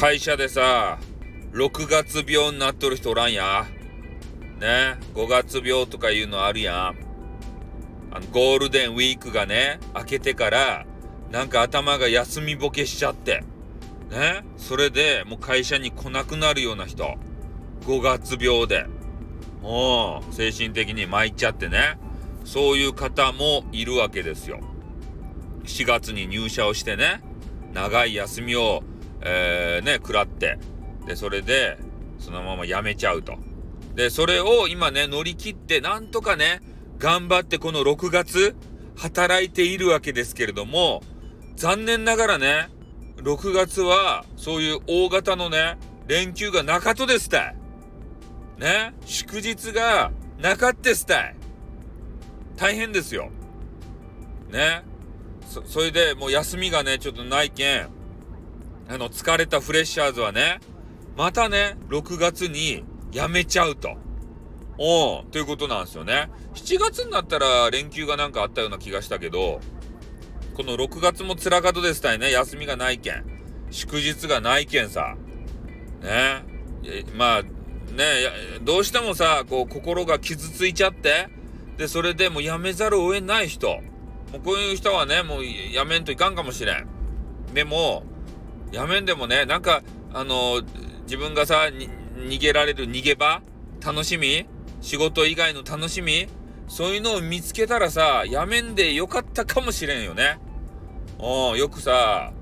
会社でさ、6月病になっとる人おらんや。ね、5月病とかいうのあるやん。あの、ゴールデンウィークがね、明けてから、なんか頭が休みぼけしちゃって。ね、それでもう会社に来なくなるような人。5月病で。もう、精神的に参っちゃってね。そういう方もいるわけですよ。4月に入社をしてね、長い休みを、えー、ね、食らって、で、それで、そのまま辞めちゃうと。で、それを今ね、乗り切って、なんとかね、頑張ってこの6月、働いているわけですけれども、残念ながらね、6月は、そういう大型のね、連休がなかとですたい。ね、祝日がなかってすたい。大変ですよ。ね。そ、それでもう休みがね、ちょっとないけん、あの、疲れたフレッシャーズはね、またね、6月に辞めちゃうと。おということなんですよね。7月になったら連休がなんかあったような気がしたけど、この6月も辛かとですたいね、休みがないけん。祝日がないけんさ。ね。まあ、ね、どうしてもさ、こう、心が傷ついちゃって、で、それでもう辞めざるを得ない人。もうこういう人はね、もうやめんといかんかもしれん。でも、やめんでもね、なんか、あの、自分がさ、逃げられる逃げ場楽しみ仕事以外の楽しみそういうのを見つけたらさ、やめんでよかったかもしれんよね。うん、よくさ、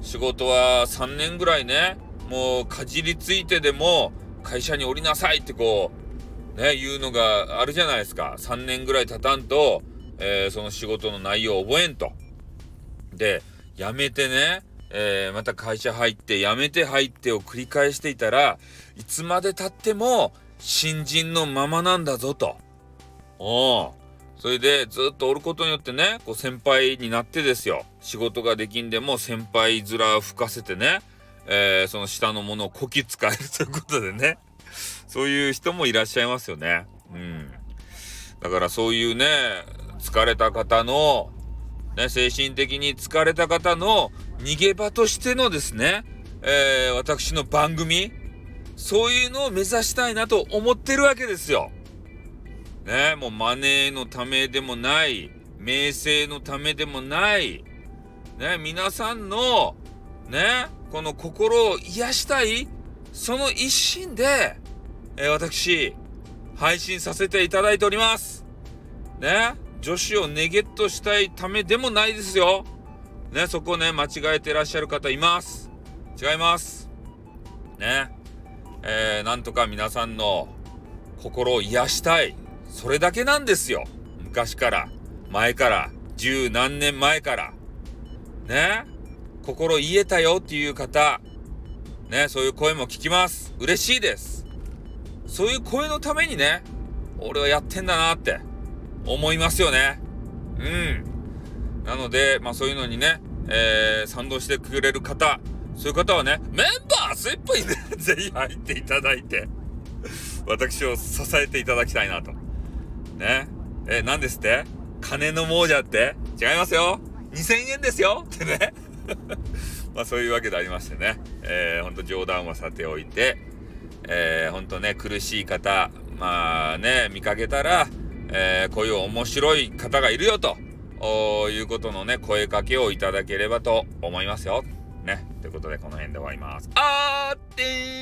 仕事は3年ぐらいね、もうかじりついてでも会社に降りなさいってこう、ね、言うのがあるじゃないですか。3年ぐらい経たんと、えー、その仕事の内容を覚えんと。で、辞めてね、えー、また会社入って、辞めて入ってを繰り返していたら、いつまで経っても新人のままなんだぞと。おそれでずっとおることによってね、こう先輩になってですよ。仕事ができんでも先輩面吹かせてね、えー、その下のものをこき使えるということでね。そういう人もいらっしゃいますよね。うん。だからそういうね、疲れた方の、ね、精神的に疲れた方の逃げ場としてのですね、えー、私の番組、そういうのを目指したいなと思ってるわけですよ。ね、もうマネーのためでもない、名声のためでもない、ね、皆さんの、ね、この心を癒したい、その一心で、えー、私、配信させていただいております。ね、女子をネゲットしたいためでもないですよ。ね、そこをね、間違えてらっしゃる方います。違います。ね。えー、なんとか皆さんの心を癒したい。それだけなんですよ。昔から、前から、十何年前から。ね。心癒えたよっていう方、ね、そういう声も聞きます。嬉しいです。そういう声のためにね、俺はやってんだなって思いますよね。うん。なので、まあそういうのにね、えー、賛同してくれる方、そういう方はね、メンバースイップにね、ぜひ入っていただいて、私を支えていただきたいなと。ね。えー、何ですって？金の亡者って？違いますよ !2000 円ですよってね。まあそういうわけでありましてね、えー、ほんと冗談はさておいて、えー、ほんとね、苦しい方、まあね、見かけたら、えー、こういう面白い方がいるよということのね、声かけをいただければと思いますよ。ね。ということで、この辺で終わります。あーってー